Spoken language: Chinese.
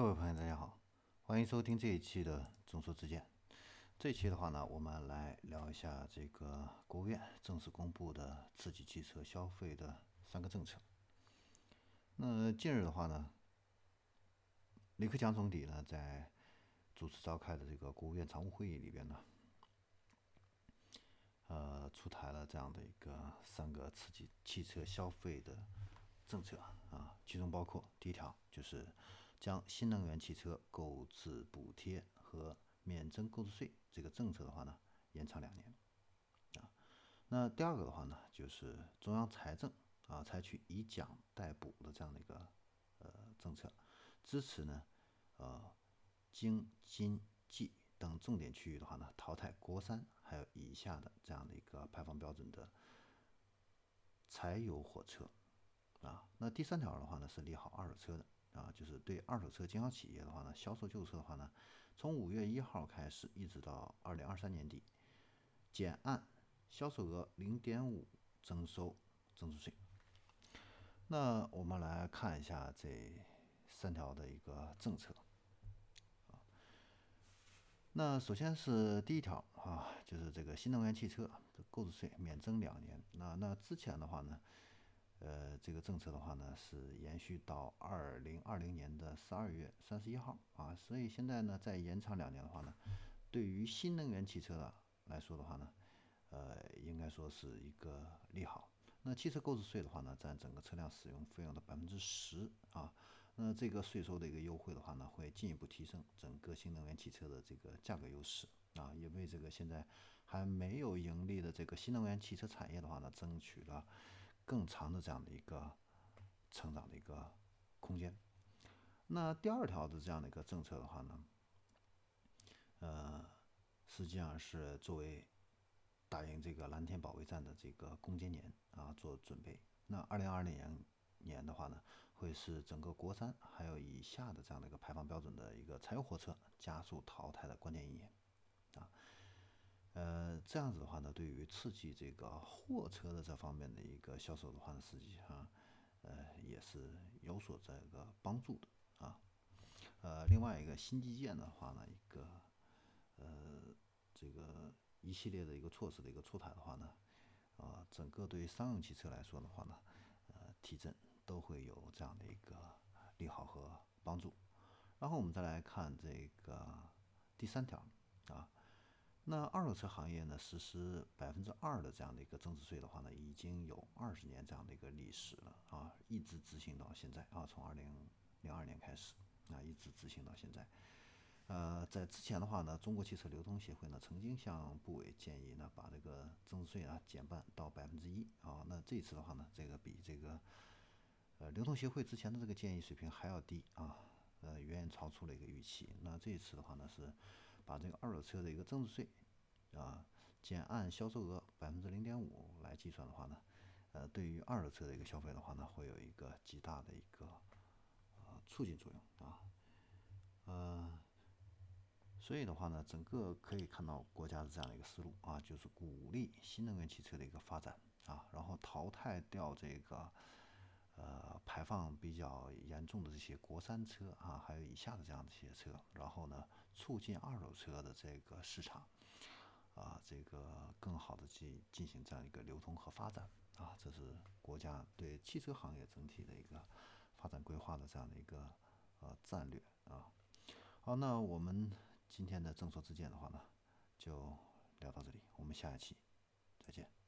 各位朋友，大家好，欢迎收听这一期的众说之见。这期的话呢，我们来聊一下这个国务院正式公布的刺激汽车消费的三个政策。那近日的话呢，李克强总理呢在主持召开的这个国务院常务会议里边呢，呃，出台了这样的一个三个刺激汽车消费的政策啊，其中包括第一条就是。将新能源汽车购置补贴和免征购置税这个政策的话呢，延长两年，啊，那第二个的话呢，就是中央财政啊采取以奖代补的这样的一个呃政策，支持呢呃京津冀等重点区域的话呢，淘汰国三还有以下的这样的一个排放标准的柴油火车，啊，那第三条的话呢，是利好二手车的。啊，就是对二手车经销企业的话呢，销售旧车的话呢，从五月一号开始，一直到二零二三年底，减按销售额零点五征收增值税。那我们来看一下这三条的一个政策。啊，那首先是第一条啊，就是这个新能源汽车的购置税免征两年。那那之前的话呢？呃，这个政策的话呢，是延续到二零二零年的十二月三十一号啊，所以现在呢，再延长两年的话呢，对于新能源汽车来说的话呢，呃，应该说是一个利好。那汽车购置税的话呢，占整个车辆使用费用的百分之十啊，那这个税收的一个优惠的话呢，会进一步提升整个新能源汽车的这个价格优势啊，也为这个现在还没有盈利的这个新能源汽车产业的话呢，争取了。更长的这样的一个成长的一个空间。那第二条的这样的一个政策的话呢，呃，实际上是作为打赢这个蓝天保卫战的这个攻坚年啊做准备。那二零二零年年的话呢，会是整个国三还有以下的这样的一个排放标准的一个柴油货车加速淘汰的关键一年。这样子的话呢，对于刺激这个货车的这方面的一个销售的话呢，实际上，呃，也是有所这个帮助的啊。呃，另外一个新基建的话呢，一个呃，这个一系列的一个措施的一个出台的话呢，啊，整个对于商用汽车来说的话呢，呃，提振都会有这样的一个利好和帮助。然后我们再来看这个第三条啊。那二手车行业呢，实施百分之二的这样的一个增值税的话呢，已经有二十年这样的一个历史了啊，一直执行到现在啊，从二零零二年开始啊，一直执行到现在。呃，在之前的话呢，中国汽车流通协会呢曾经向部委建议呢，把这个增值税啊减半到百分之一啊。那这一次的话呢，这个比这个呃流通协会之前的这个建议水平还要低啊，呃，远远超出了一个预期。那这一次的话呢是。把这个二手车的一个增值税啊，减按销售额百分之零点五来计算的话呢，呃，对于二手车的一个消费的话呢，会有一个极大的一个呃促进作用啊，呃，所以的话呢，整个可以看到国家的这样的一个思路啊，就是鼓励新能源汽车的一个发展啊，然后淘汰掉这个。呃，排放比较严重的这些国三车啊，还有以下的这样的一些车，然后呢，促进二手车的这个市场啊，这个更好的去进行这样一个流通和发展啊，这是国家对汽车行业整体的一个发展规划的这样的一个呃战略啊。好，那我们今天的正说之见的话呢，就聊到这里，我们下一期再见。